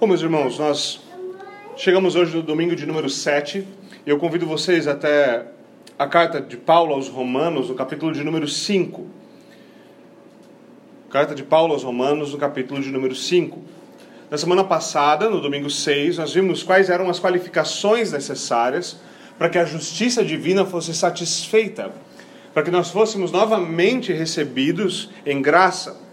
Bom, meus irmãos, nós chegamos hoje no domingo de número 7 e eu convido vocês até a carta de Paulo aos Romanos, no capítulo de número 5. Carta de Paulo aos Romanos, no capítulo de número 5. Na semana passada, no domingo 6, nós vimos quais eram as qualificações necessárias para que a justiça divina fosse satisfeita, para que nós fôssemos novamente recebidos em graça.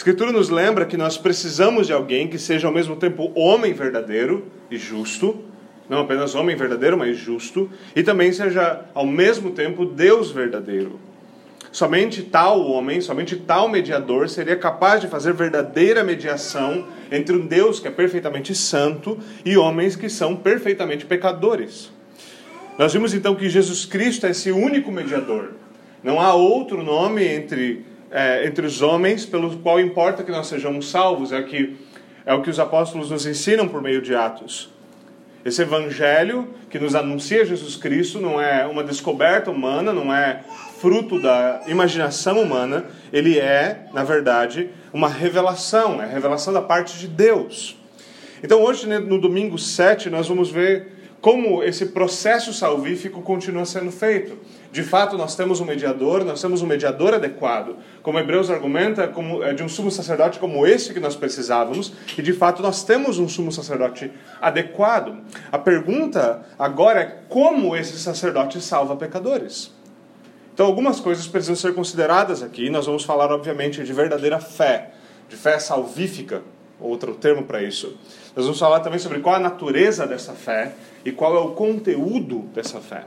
Escritura nos lembra que nós precisamos de alguém que seja ao mesmo tempo homem verdadeiro e justo, não apenas homem verdadeiro, mas justo, e também seja ao mesmo tempo Deus verdadeiro. Somente tal homem, somente tal mediador seria capaz de fazer verdadeira mediação entre um Deus que é perfeitamente santo e homens que são perfeitamente pecadores. Nós vimos então que Jesus Cristo é esse único mediador. Não há outro nome entre é, entre os homens, pelo qual importa que nós sejamos salvos, é, que, é o que os apóstolos nos ensinam por meio de Atos. Esse evangelho que nos anuncia Jesus Cristo não é uma descoberta humana, não é fruto da imaginação humana, ele é, na verdade, uma revelação, é a revelação da parte de Deus. Então, hoje, né, no domingo 7, nós vamos ver como esse processo salvífico continua sendo feito. De fato, nós temos um mediador, nós temos um mediador adequado. Como Hebreus argumenta, como, é de um sumo sacerdote como esse que nós precisávamos, e de fato nós temos um sumo sacerdote adequado. A pergunta agora é como esse sacerdote salva pecadores. Então, algumas coisas precisam ser consideradas aqui. Nós vamos falar, obviamente, de verdadeira fé, de fé salvífica, outro termo para isso. Nós vamos falar também sobre qual a natureza dessa fé e qual é o conteúdo dessa fé.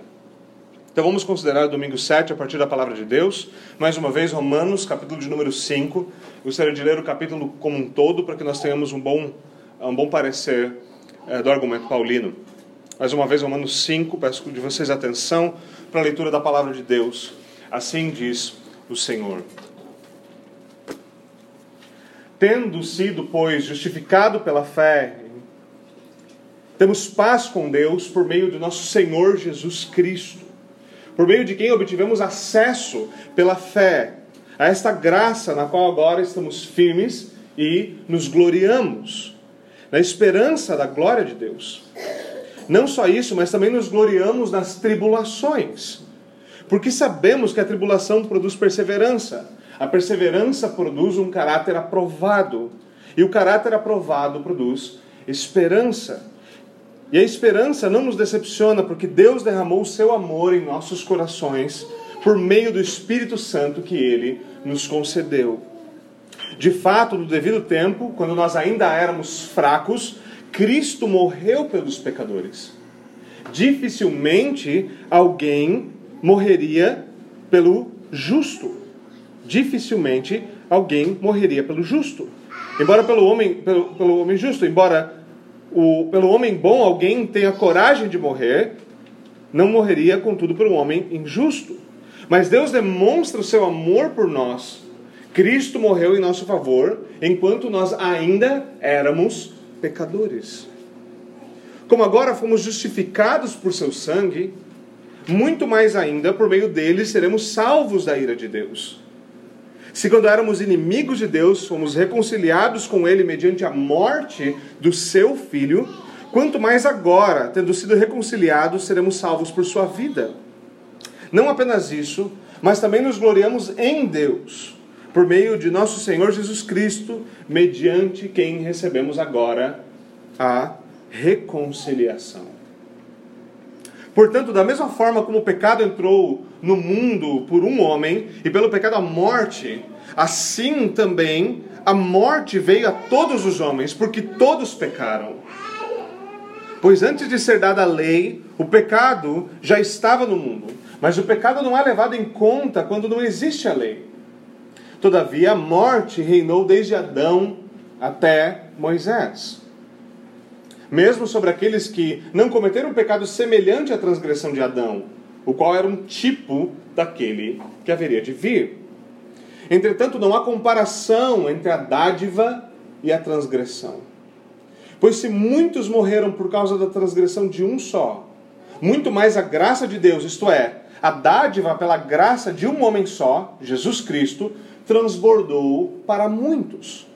Então vamos considerar domingo 7 a partir da palavra de Deus. Mais uma vez, Romanos, capítulo de número 5. Gostaria de ler o capítulo como um todo para que nós tenhamos um bom, um bom parecer é, do argumento paulino. Mais uma vez, Romanos 5, peço de vocês atenção para a leitura da palavra de Deus. Assim diz o Senhor. Tendo sido, pois, justificado pela fé, temos paz com Deus por meio do nosso Senhor Jesus Cristo, por meio de quem obtivemos acesso pela fé a esta graça na qual agora estamos firmes e nos gloriamos, na esperança da glória de Deus. Não só isso, mas também nos gloriamos nas tribulações, porque sabemos que a tribulação produz perseverança, a perseverança produz um caráter aprovado, e o caráter aprovado produz esperança. E a esperança não nos decepciona, porque Deus derramou o seu amor em nossos corações por meio do Espírito Santo que ele nos concedeu. De fato, no devido tempo, quando nós ainda éramos fracos, Cristo morreu pelos pecadores. Dificilmente alguém morreria pelo justo. Dificilmente alguém morreria pelo justo. Embora pelo homem, pelo, pelo homem justo, embora o, pelo homem bom alguém tenha coragem de morrer, não morreria, contudo, pelo homem injusto. Mas Deus demonstra o seu amor por nós. Cristo morreu em nosso favor, enquanto nós ainda éramos pecadores. Como agora fomos justificados por seu sangue, muito mais ainda por meio dele seremos salvos da ira de Deus. Se quando éramos inimigos de Deus, fomos reconciliados com Ele mediante a morte do seu Filho, quanto mais agora, tendo sido reconciliados, seremos salvos por sua vida. Não apenas isso, mas também nos gloriamos em Deus, por meio de nosso Senhor Jesus Cristo, mediante quem recebemos agora a reconciliação. Portanto, da mesma forma como o pecado entrou no mundo por um homem, e pelo pecado a morte, assim também a morte veio a todos os homens, porque todos pecaram. Pois antes de ser dada a lei, o pecado já estava no mundo, mas o pecado não é levado em conta quando não existe a lei. Todavia, a morte reinou desde Adão até Moisés. Mesmo sobre aqueles que não cometeram um pecado semelhante à transgressão de Adão, o qual era um tipo daquele que haveria de vir. Entretanto, não há comparação entre a dádiva e a transgressão. Pois se muitos morreram por causa da transgressão de um só, muito mais a graça de Deus, isto é, a dádiva pela graça de um homem só, Jesus Cristo, transbordou para muitos.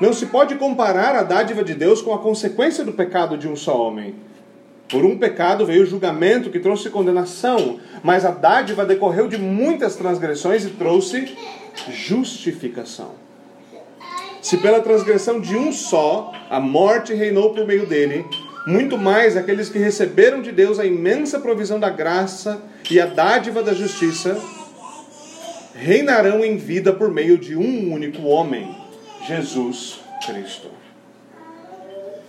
Não se pode comparar a dádiva de Deus com a consequência do pecado de um só homem. Por um pecado veio o julgamento que trouxe condenação, mas a dádiva decorreu de muitas transgressões e trouxe justificação. Se pela transgressão de um só a morte reinou por meio dele, muito mais aqueles que receberam de Deus a imensa provisão da graça e a dádiva da justiça reinarão em vida por meio de um único homem, Jesus Cristo.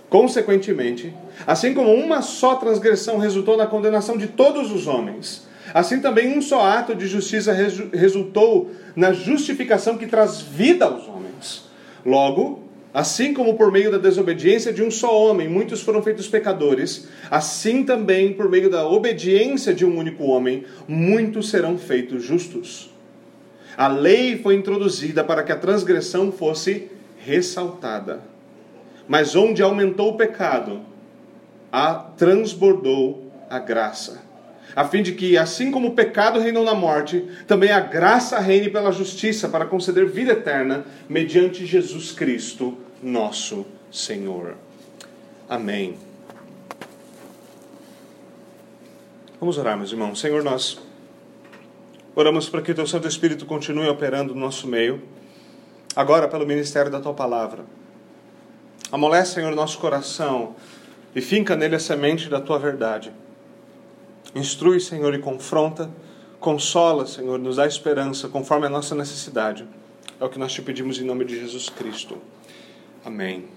Consequentemente, assim como uma só transgressão resultou na condenação de todos os homens, assim também um só ato de justiça resultou na justificação que traz vida aos homens. Logo, assim como por meio da desobediência de um só homem muitos foram feitos pecadores, assim também por meio da obediência de um único homem muitos serão feitos justos. A lei foi introduzida para que a transgressão fosse ressaltada. Mas onde aumentou o pecado, a transbordou a graça. A fim de que, assim como o pecado reinou na morte, também a graça reine pela justiça para conceder vida eterna mediante Jesus Cristo, nosso Senhor. Amém. Vamos orar, meus irmãos. Senhor, nós oramos para que o Teu Santo Espírito continue operando no nosso meio, agora pelo ministério da Tua palavra. Amolece, Senhor, nosso coração e finca nele a semente da tua verdade. Instrui, Senhor, e confronta, consola, Senhor, nos dá esperança conforme a nossa necessidade. É o que nós te pedimos em nome de Jesus Cristo. Amém.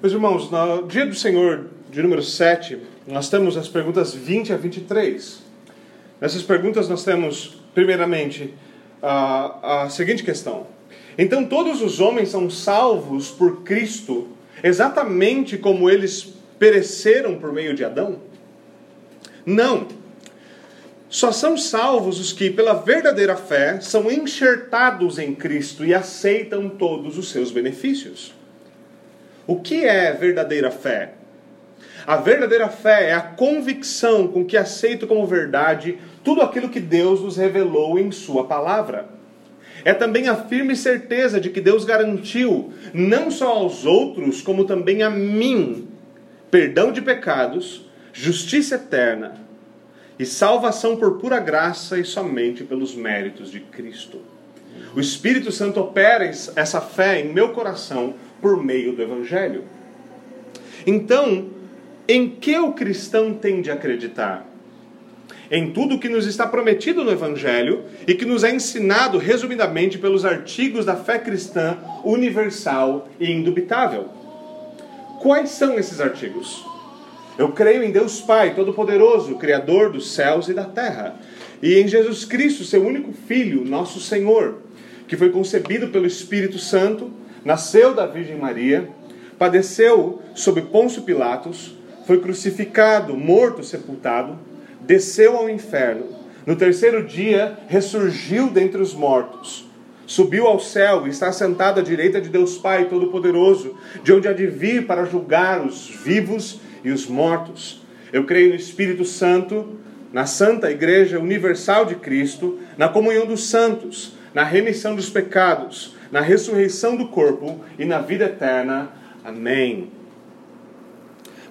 Meus irmãos, no dia do Senhor, de número 7, nós temos as perguntas 20 a 23. Nessas perguntas nós temos, primeiramente, a, a seguinte questão: então todos os homens são salvos por Cristo, exatamente como eles pereceram por meio de Adão? Não. Só são salvos os que, pela verdadeira fé, são enxertados em Cristo e aceitam todos os seus benefícios. O que é verdadeira fé? A verdadeira fé é a convicção com que aceito como verdade tudo aquilo que Deus nos revelou em Sua palavra. É também a firme certeza de que Deus garantiu, não só aos outros, como também a mim, perdão de pecados, justiça eterna e salvação por pura graça e somente pelos méritos de Cristo. O Espírito Santo opera essa fé em meu coração por meio do Evangelho. Então, em que o cristão tem de acreditar? em tudo que nos está prometido no Evangelho e que nos é ensinado resumidamente pelos artigos da fé cristã universal e indubitável. Quais são esses artigos? Eu creio em Deus Pai Todo-Poderoso, Criador dos céus e da terra, e em Jesus Cristo, seu único Filho, nosso Senhor, que foi concebido pelo Espírito Santo, nasceu da Virgem Maria, padeceu sob Pôncio Pilatos, foi crucificado, morto, sepultado desceu ao inferno. No terceiro dia, ressurgiu dentre os mortos. Subiu ao céu e está sentado à direita de Deus Pai Todo-Poderoso, de onde há de vir para julgar os vivos e os mortos. Eu creio no Espírito Santo, na Santa Igreja Universal de Cristo, na comunhão dos santos, na remissão dos pecados, na ressurreição do corpo e na vida eterna. Amém.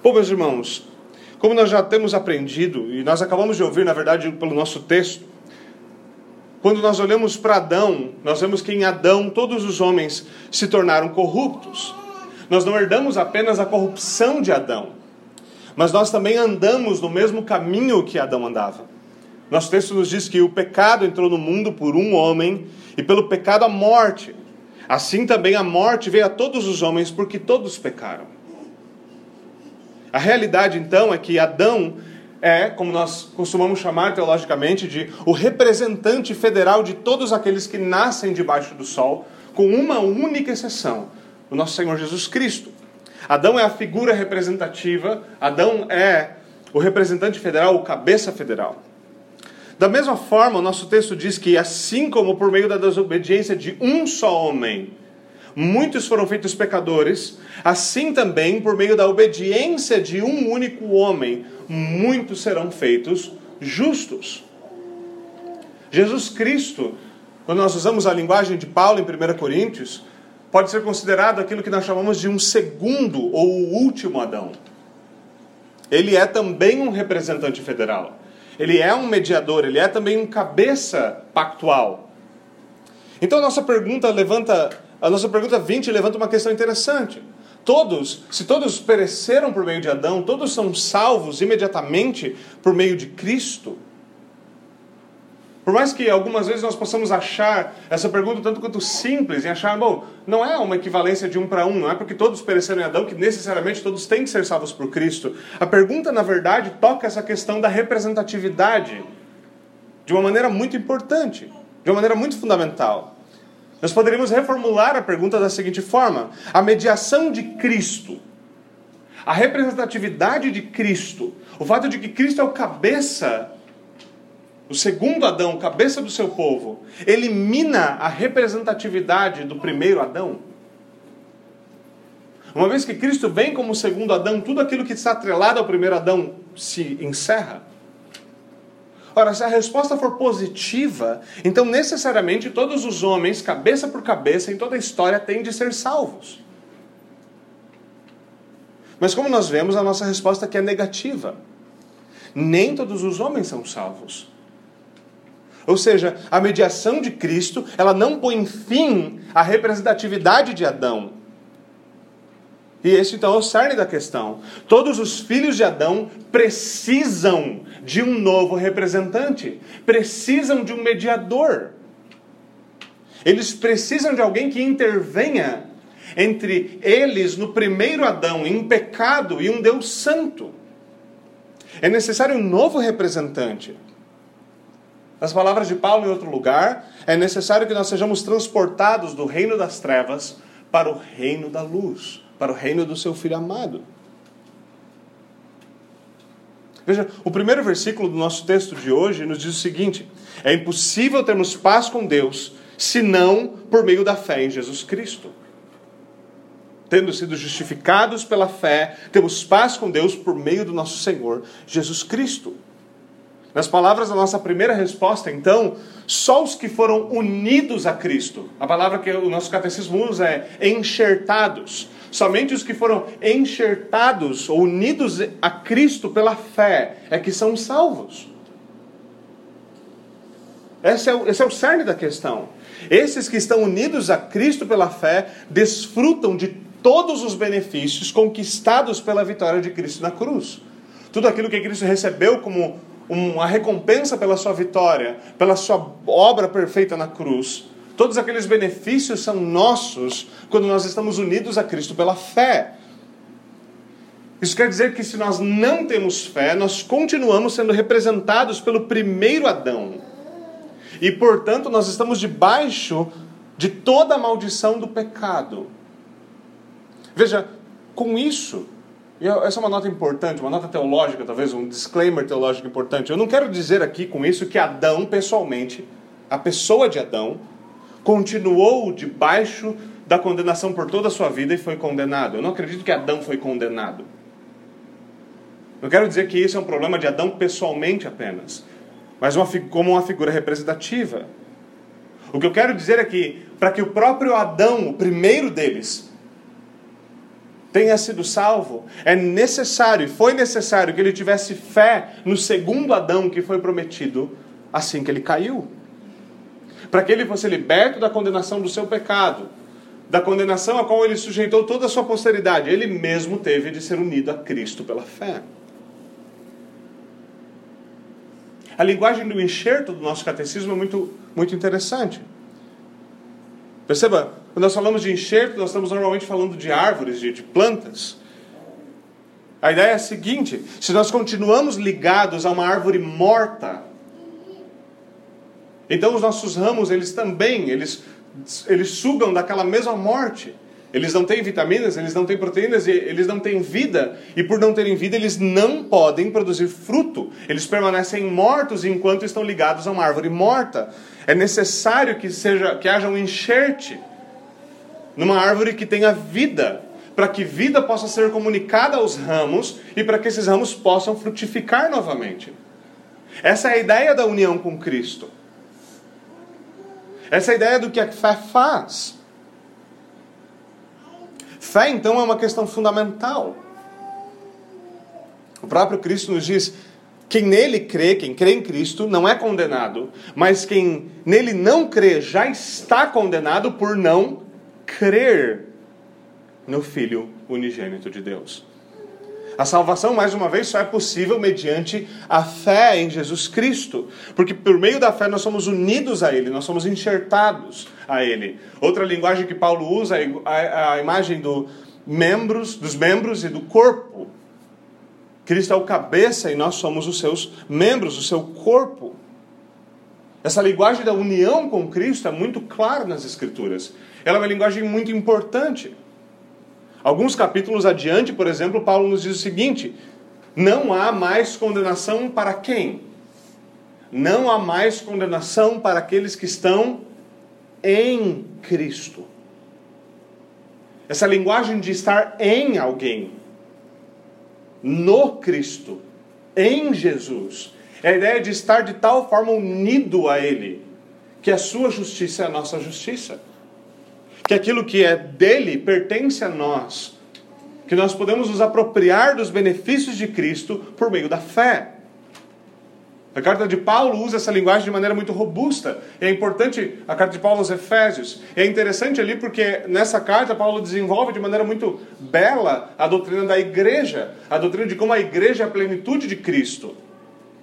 Bom, meus irmãos, como nós já temos aprendido, e nós acabamos de ouvir, na verdade, pelo nosso texto, quando nós olhamos para Adão, nós vemos que em Adão todos os homens se tornaram corruptos. Nós não herdamos apenas a corrupção de Adão, mas nós também andamos no mesmo caminho que Adão andava. Nosso texto nos diz que o pecado entrou no mundo por um homem e pelo pecado a morte. Assim também a morte veio a todos os homens porque todos pecaram. A realidade então é que Adão é, como nós costumamos chamar teologicamente, de o representante federal de todos aqueles que nascem debaixo do sol, com uma única exceção: o nosso Senhor Jesus Cristo. Adão é a figura representativa, Adão é o representante federal, o cabeça federal. Da mesma forma, o nosso texto diz que, assim como por meio da desobediência de um só homem, muitos foram feitos pecadores, assim também, por meio da obediência de um único homem, muitos serão feitos justos. Jesus Cristo quando nós usamos a linguagem de Paulo em 1 Coríntios, pode ser considerado aquilo que nós chamamos de um segundo ou último Adão. Ele é também um representante federal. Ele é um mediador, ele é também um cabeça pactual. Então nossa pergunta levanta, a nossa pergunta 20 levanta uma questão interessante. Todos, se todos pereceram por meio de Adão, todos são salvos imediatamente por meio de Cristo. Por mais que algumas vezes nós possamos achar essa pergunta tanto quanto simples, e achar, bom, não é uma equivalência de um para um, não é porque todos pereceram em Adão que necessariamente todos têm que ser salvos por Cristo. A pergunta, na verdade, toca essa questão da representatividade de uma maneira muito importante, de uma maneira muito fundamental. Nós poderíamos reformular a pergunta da seguinte forma: a mediação de Cristo, a representatividade de Cristo, o fato de que Cristo é o cabeça o segundo Adão, cabeça do seu povo, elimina a representatividade do primeiro Adão? Uma vez que Cristo vem como segundo Adão, tudo aquilo que está atrelado ao primeiro Adão se encerra? Ora, se a resposta for positiva, então necessariamente todos os homens, cabeça por cabeça, em toda a história, têm de ser salvos. Mas como nós vemos, a nossa resposta aqui é negativa. Nem todos os homens são salvos. Ou seja, a mediação de Cristo, ela não põe fim à representatividade de Adão. E esse então é o cerne da questão. Todos os filhos de Adão precisam de um novo representante, precisam de um mediador. Eles precisam de alguém que intervenha entre eles no primeiro Adão, em pecado e um Deus santo. É necessário um novo representante. Nas palavras de Paulo em outro lugar, é necessário que nós sejamos transportados do reino das trevas para o reino da luz, para o reino do seu filho amado. Veja, o primeiro versículo do nosso texto de hoje nos diz o seguinte: é impossível termos paz com Deus senão por meio da fé em Jesus Cristo. Tendo sido justificados pela fé, temos paz com Deus por meio do nosso Senhor Jesus Cristo. Nas palavras da nossa primeira resposta, então, só os que foram unidos a Cristo, a palavra que o nosso catecismo usa é enxertados, somente os que foram enxertados ou unidos a Cristo pela fé é que são salvos. Esse é, o, esse é o cerne da questão. Esses que estão unidos a Cristo pela fé desfrutam de todos os benefícios conquistados pela vitória de Cristo na cruz. Tudo aquilo que Cristo recebeu como uma recompensa pela sua vitória, pela sua obra perfeita na cruz. Todos aqueles benefícios são nossos quando nós estamos unidos a Cristo pela fé. Isso quer dizer que se nós não temos fé, nós continuamos sendo representados pelo primeiro Adão. E, portanto, nós estamos debaixo de toda a maldição do pecado. Veja, com isso, e essa é uma nota importante, uma nota teológica, talvez um disclaimer teológico importante. Eu não quero dizer aqui com isso que Adão, pessoalmente, a pessoa de Adão, continuou debaixo da condenação por toda a sua vida e foi condenado. Eu não acredito que Adão foi condenado. Não quero dizer que isso é um problema de Adão pessoalmente apenas, mas uma, como uma figura representativa. O que eu quero dizer é que, para que o próprio Adão, o primeiro deles, tenha sido salvo, é necessário, foi necessário que ele tivesse fé no segundo Adão que foi prometido assim que ele caiu. Para que ele fosse liberto da condenação do seu pecado, da condenação a qual ele sujeitou toda a sua posteridade, ele mesmo teve de ser unido a Cristo pela fé. A linguagem do enxerto do nosso catecismo é muito, muito interessante. Perceba, quando nós falamos de enxerto, nós estamos normalmente falando de árvores, de, de plantas. A ideia é a seguinte: se nós continuamos ligados a uma árvore morta, então os nossos ramos, eles também, eles, eles sugam daquela mesma morte. Eles não têm vitaminas, eles não têm proteínas, eles não têm vida. E por não terem vida, eles não podem produzir fruto. Eles permanecem mortos enquanto estão ligados a uma árvore morta. É necessário que, seja, que haja um enxerte numa árvore que tenha vida, para que vida possa ser comunicada aos ramos e para que esses ramos possam frutificar novamente. Essa é a ideia da união com Cristo. Essa é a ideia do que a fé faz. Fé, então, é uma questão fundamental. O próprio Cristo nos diz: quem nele crê, quem crê em Cristo, não é condenado, mas quem nele não crê já está condenado por não crer no Filho unigênito de Deus. A salvação, mais uma vez, só é possível mediante a fé em Jesus Cristo, porque por meio da fé nós somos unidos a Ele, nós somos enxertados a Ele. Outra linguagem que Paulo usa é a, imagem do membros, dos membros e do corpo. Cristo é o cabeça e nós somos os seus membros, o seu corpo. Essa linguagem da união com Cristo é muito clara nas Escrituras. Ela é uma linguagem muito importante. Alguns capítulos adiante, por exemplo, Paulo nos diz o seguinte: não há mais condenação para quem? Não há mais condenação para aqueles que estão em Cristo. Essa linguagem de estar em alguém, no Cristo, em Jesus, é a ideia de estar de tal forma unido a Ele, que a sua justiça é a nossa justiça que aquilo que é dele pertence a nós, que nós podemos nos apropriar dos benefícios de Cristo por meio da fé. A carta de Paulo usa essa linguagem de maneira muito robusta. É importante a carta de Paulo aos Efésios. É interessante ali porque nessa carta Paulo desenvolve de maneira muito bela a doutrina da igreja, a doutrina de como a igreja é a plenitude de Cristo.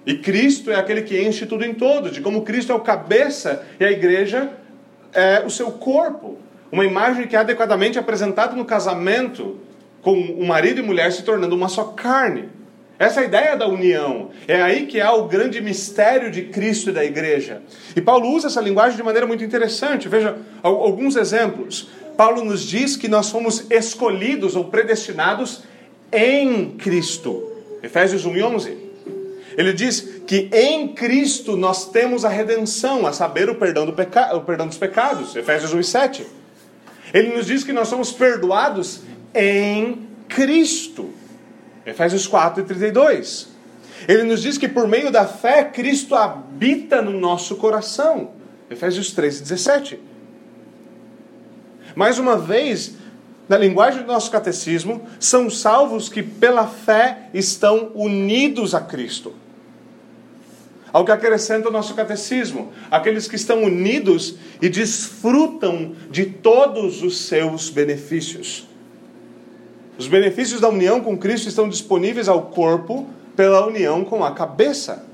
E Cristo é aquele que enche tudo em todo, de como Cristo é o cabeça e a igreja é o seu corpo. Uma imagem que é adequadamente apresentada no casamento, com o marido e mulher se tornando uma só carne. Essa é ideia da união. É aí que há o grande mistério de Cristo e da igreja. E Paulo usa essa linguagem de maneira muito interessante. Veja alguns exemplos. Paulo nos diz que nós fomos escolhidos ou predestinados em Cristo. Efésios 1 e 11. Ele diz que em Cristo nós temos a redenção, a saber, o perdão, do o perdão dos pecados. Efésios 1 e 7. Ele nos diz que nós somos perdoados em Cristo. Efésios 4 e 32. Ele nos diz que por meio da fé, Cristo habita no nosso coração. Efésios 3 e 17. Mais uma vez, na linguagem do nosso catecismo, são salvos que pela fé estão unidos a Cristo ao que acrescenta o nosso catecismo, aqueles que estão unidos e desfrutam de todos os seus benefícios. Os benefícios da união com Cristo estão disponíveis ao corpo pela união com a cabeça.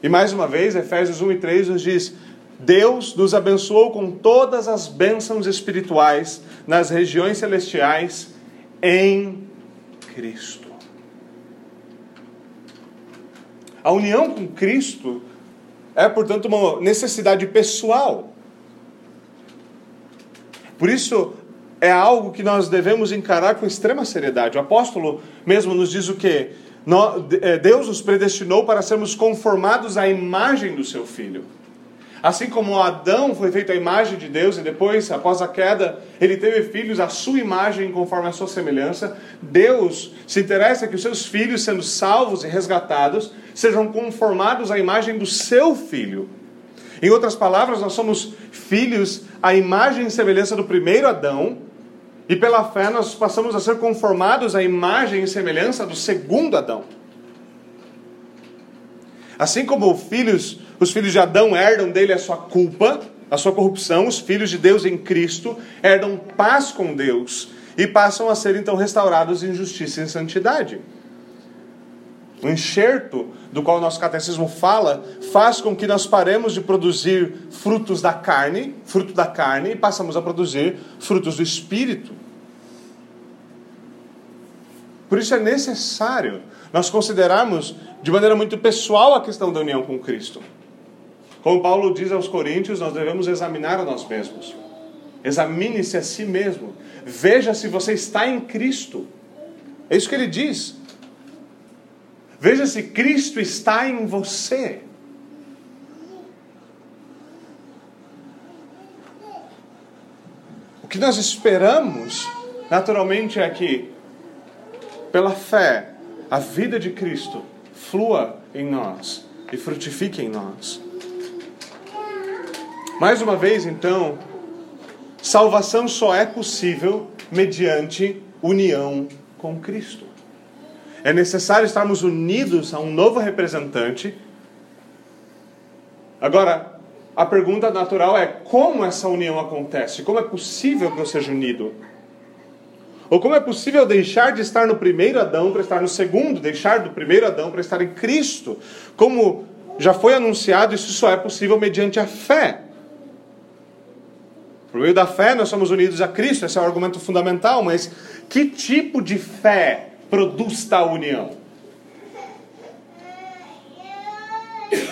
E mais uma vez, Efésios 1 e 3 nos diz: Deus nos abençoou com todas as bênçãos espirituais nas regiões celestiais em Cristo. A união com Cristo é, portanto, uma necessidade pessoal. Por isso, é algo que nós devemos encarar com extrema seriedade. O apóstolo mesmo nos diz o que? É, Deus nos predestinou para sermos conformados à imagem do seu filho. Assim como Adão foi feito à imagem de Deus e depois, após a queda, ele teve filhos à sua imagem conforme a sua semelhança, Deus se interessa que os seus filhos, sendo salvos e resgatados, sejam conformados à imagem do seu filho. Em outras palavras, nós somos filhos à imagem e semelhança do primeiro Adão, e pela fé nós passamos a ser conformados à imagem e semelhança do segundo Adão. Assim como filhos, os filhos de Adão herdam dele a sua culpa, a sua corrupção, os filhos de Deus em Cristo herdam paz com Deus e passam a ser então restaurados em justiça e em santidade. O enxerto do qual o nosso catecismo fala faz com que nós paremos de produzir frutos da carne, fruto da carne, e passamos a produzir frutos do espírito. Por isso é necessário nós considerarmos de maneira muito pessoal a questão da união com Cristo. Como Paulo diz aos Coríntios, nós devemos examinar a nós mesmos. Examine-se a si mesmo. Veja se você está em Cristo. É isso que ele diz. Veja se Cristo está em você. O que nós esperamos, naturalmente, é que, pela fé, a vida de Cristo flua em nós e frutifique em nós. Mais uma vez, então, salvação só é possível mediante união com Cristo. É necessário estarmos unidos a um novo representante. Agora, a pergunta natural é como essa união acontece? Como é possível que eu seja unido? Ou como é possível deixar de estar no primeiro Adão para estar no segundo, deixar do primeiro Adão para estar em Cristo? Como já foi anunciado, isso só é possível mediante a fé. Por meio da fé, nós somos unidos a Cristo, esse é o argumento fundamental, mas que tipo de fé produz tal união?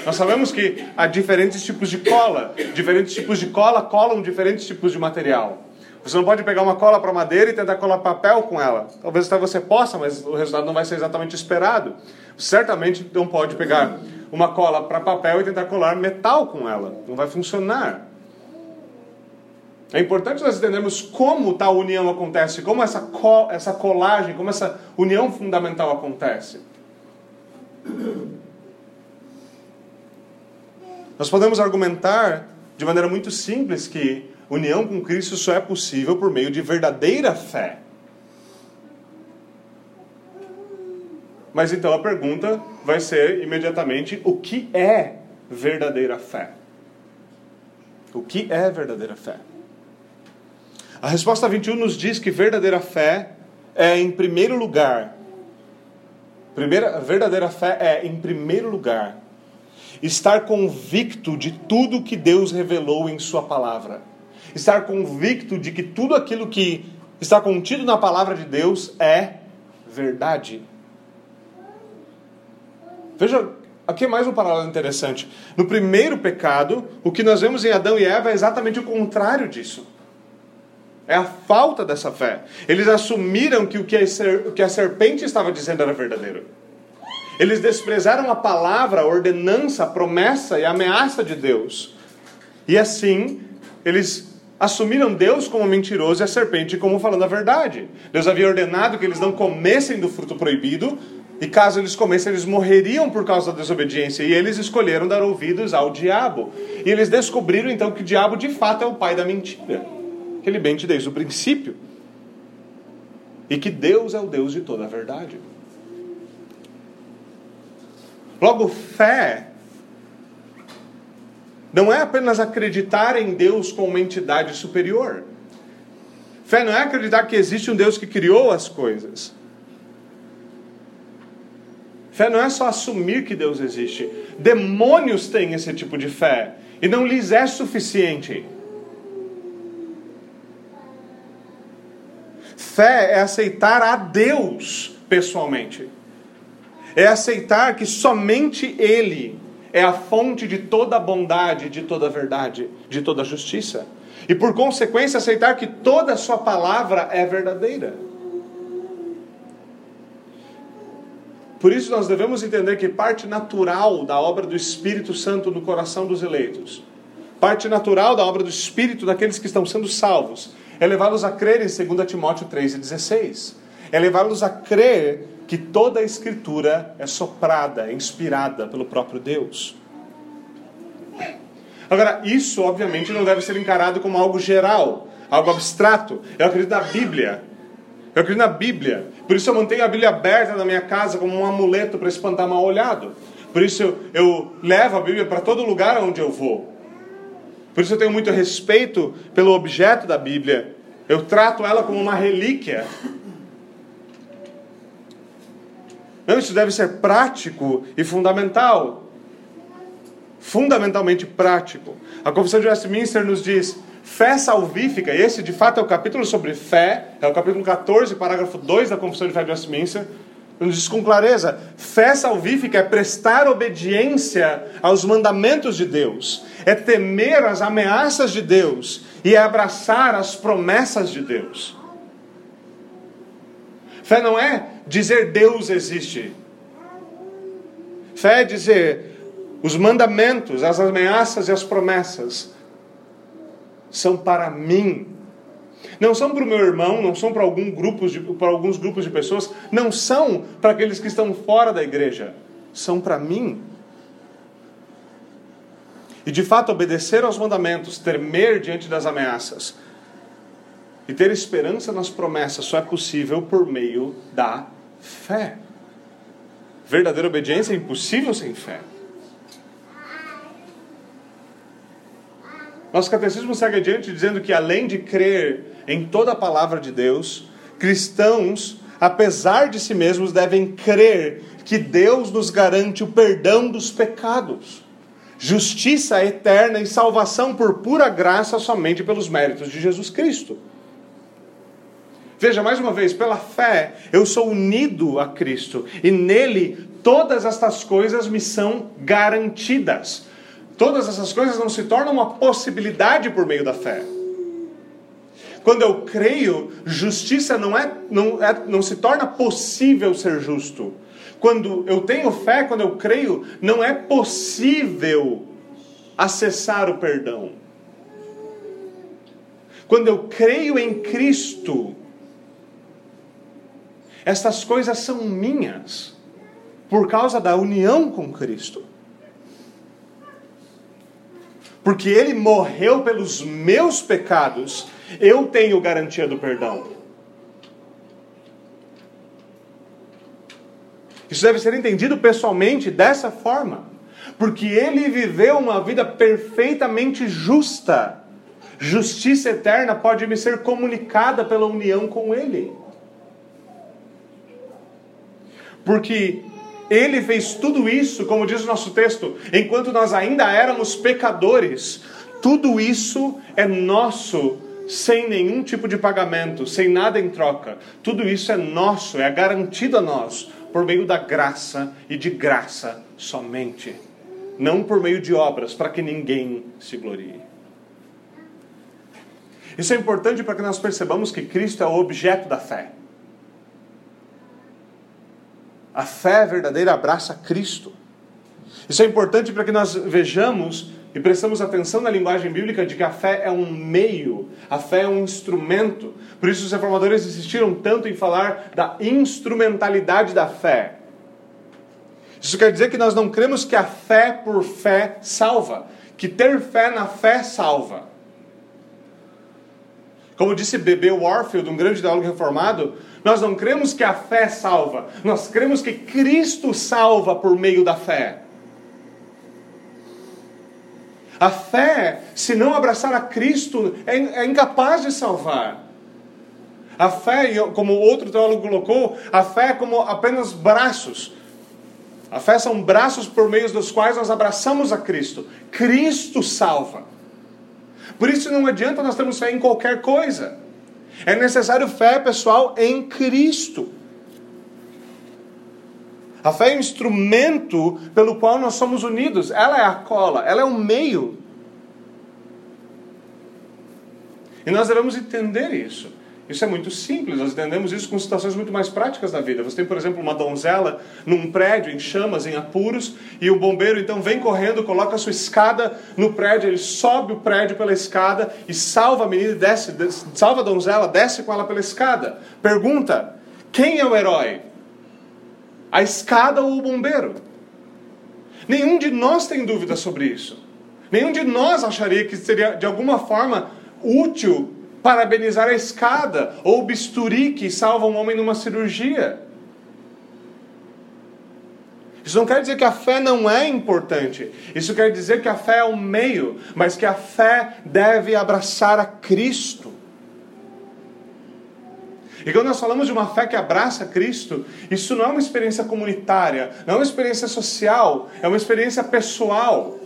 Nós sabemos que há diferentes tipos de cola, diferentes tipos de cola colam diferentes tipos de material. Você não pode pegar uma cola para madeira e tentar colar papel com ela. Talvez até você possa, mas o resultado não vai ser exatamente esperado. Certamente não pode pegar uma cola para papel e tentar colar metal com ela. Não vai funcionar. É importante nós entendermos como tal união acontece, como essa, co essa colagem, como essa união fundamental acontece. Nós podemos argumentar de maneira muito simples que união com Cristo só é possível por meio de verdadeira fé. Mas então a pergunta vai ser imediatamente: o que é verdadeira fé? O que é verdadeira fé? A resposta 21 nos diz que verdadeira fé é, em primeiro lugar, primeira, verdadeira fé é, em primeiro lugar, estar convicto de tudo que Deus revelou em Sua palavra. Estar convicto de que tudo aquilo que está contido na palavra de Deus é verdade. Veja, aqui é mais um paralelo interessante. No primeiro pecado, o que nós vemos em Adão e Eva é exatamente o contrário disso. É a falta dessa fé. Eles assumiram que o que a serpente estava dizendo era verdadeiro. Eles desprezaram a palavra, a ordenança, a promessa e a ameaça de Deus. E assim, eles assumiram Deus como mentiroso e a serpente como falando a verdade. Deus havia ordenado que eles não comessem do fruto proibido, e caso eles comessem, eles morreriam por causa da desobediência. E eles escolheram dar ouvidos ao diabo. E eles descobriram então que o diabo de fato é o pai da mentira que ele mente desde o princípio. E que Deus é o Deus de toda a verdade. Logo, fé não é apenas acreditar em Deus como uma entidade superior. Fé não é acreditar que existe um Deus que criou as coisas. Fé não é só assumir que Deus existe. Demônios têm esse tipo de fé e não lhes é suficiente. Fé é aceitar a Deus pessoalmente. É aceitar que somente Ele é a fonte de toda bondade, de toda verdade, de toda justiça. E por consequência, aceitar que toda Sua palavra é verdadeira. Por isso, nós devemos entender que parte natural da obra do Espírito Santo no coração dos eleitos, parte natural da obra do Espírito daqueles que estão sendo salvos, é levá-los a crer em 2 Timóteo 3,16. É levá-los a crer que toda a Escritura é soprada, é inspirada pelo próprio Deus. Agora, isso obviamente não deve ser encarado como algo geral, algo abstrato. Eu acredito na Bíblia. Eu acredito na Bíblia. Por isso eu mantenho a Bíblia aberta na minha casa como um amuleto para espantar mal olhado. Por isso eu, eu levo a Bíblia para todo lugar onde eu vou. Por isso eu tenho muito respeito pelo objeto da Bíblia. Eu trato ela como uma relíquia. Isso deve ser prático e fundamental. Fundamentalmente prático. A Confissão de Westminster nos diz: fé salvífica, e esse de fato é o capítulo sobre fé, é o capítulo 14, parágrafo 2 da Confissão de Fé de Westminster. Nos diz com clareza: fé salvífica é prestar obediência aos mandamentos de Deus, é temer as ameaças de Deus e é abraçar as promessas de Deus. Fé não é dizer Deus existe. Fé é dizer os mandamentos, as ameaças e as promessas são para mim. Não são para o meu irmão, não são para, algum grupos de, para alguns grupos de pessoas, não são para aqueles que estão fora da igreja, são para mim. e de fato obedecer aos mandamentos, temer diante das ameaças e ter esperança nas promessas só é possível por meio da fé. Verdadeira obediência é impossível sem fé. Nosso catecismo segue adiante dizendo que, além de crer em toda a palavra de Deus, cristãos, apesar de si mesmos, devem crer que Deus nos garante o perdão dos pecados, justiça eterna e salvação por pura graça somente pelos méritos de Jesus Cristo. Veja, mais uma vez, pela fé eu sou unido a Cristo e nele todas estas coisas me são garantidas. Todas essas coisas não se tornam uma possibilidade por meio da fé. Quando eu creio, justiça não, é, não, é, não se torna possível ser justo. Quando eu tenho fé, quando eu creio, não é possível acessar o perdão. Quando eu creio em Cristo, estas coisas são minhas por causa da união com Cristo. Porque Ele morreu pelos meus pecados, eu tenho garantia do perdão. Isso deve ser entendido pessoalmente dessa forma. Porque Ele viveu uma vida perfeitamente justa. Justiça eterna pode me ser comunicada pela união com Ele. Porque ele fez tudo isso, como diz o nosso texto, enquanto nós ainda éramos pecadores. Tudo isso é nosso, sem nenhum tipo de pagamento, sem nada em troca. Tudo isso é nosso, é garantido a nós, por meio da graça e de graça somente. Não por meio de obras, para que ninguém se glorie. Isso é importante para que nós percebamos que Cristo é o objeto da fé. A fé verdadeira abraça Cristo. Isso é importante para que nós vejamos e prestamos atenção na linguagem bíblica de que a fé é um meio, a fé é um instrumento. Por isso os reformadores insistiram tanto em falar da instrumentalidade da fé. Isso quer dizer que nós não cremos que a fé por fé salva, que ter fé na fé salva. Como disse B.B. Warfield, um grande teólogo reformado, nós não cremos que a fé salva, nós cremos que Cristo salva por meio da fé. A fé, se não abraçar a Cristo, é, é incapaz de salvar. A fé, como outro teólogo colocou, a fé é como apenas braços. A fé são braços por meio dos quais nós abraçamos a Cristo. Cristo salva. Por isso não adianta nós termos fé em qualquer coisa. É necessário fé, pessoal, em Cristo. A fé é um instrumento pelo qual nós somos unidos. Ela é a cola, ela é o meio. E nós devemos entender isso. Isso é muito simples, nós entendemos isso com situações muito mais práticas da vida. Você tem, por exemplo, uma donzela num prédio em chamas, em apuros, e o bombeiro então vem correndo, coloca a sua escada no prédio, ele sobe o prédio pela escada e salva a menina, desce, desce salva a donzela, desce com ela pela escada. Pergunta: quem é o herói? A escada ou o bombeiro? Nenhum de nós tem dúvida sobre isso. Nenhum de nós acharia que seria de alguma forma útil parabenizar a escada ou o bisturi que salva um homem numa cirurgia. Isso não quer dizer que a fé não é importante. Isso quer dizer que a fé é um meio, mas que a fé deve abraçar a Cristo. E quando nós falamos de uma fé que abraça Cristo, isso não é uma experiência comunitária, não é uma experiência social, é uma experiência pessoal.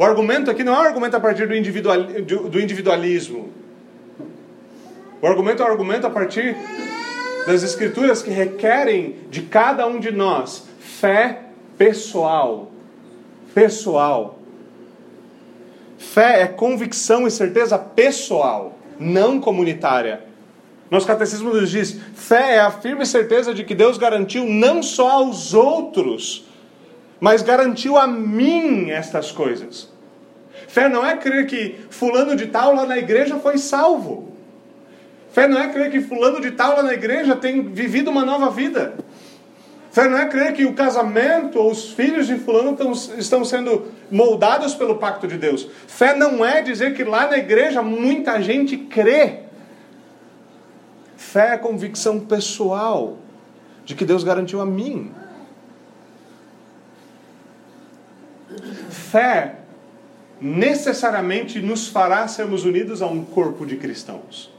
O argumento aqui não é um argumento a partir do, individual, do individualismo. O argumento é um argumento a partir das escrituras que requerem de cada um de nós fé pessoal. Pessoal. Fé é convicção e certeza pessoal, não comunitária. Nosso catecismo nos diz: fé é a firme certeza de que Deus garantiu não só aos outros, mas garantiu a mim estas coisas. Fé não é crer que fulano de tal lá na igreja foi salvo. Fé não é crer que fulano de tal lá na igreja tem vivido uma nova vida. Fé não é crer que o casamento ou os filhos de fulano estão sendo moldados pelo pacto de Deus. Fé não é dizer que lá na igreja muita gente crê. Fé é convicção pessoal de que Deus garantiu a mim. Fé necessariamente nos fará sermos unidos a um corpo de cristãos.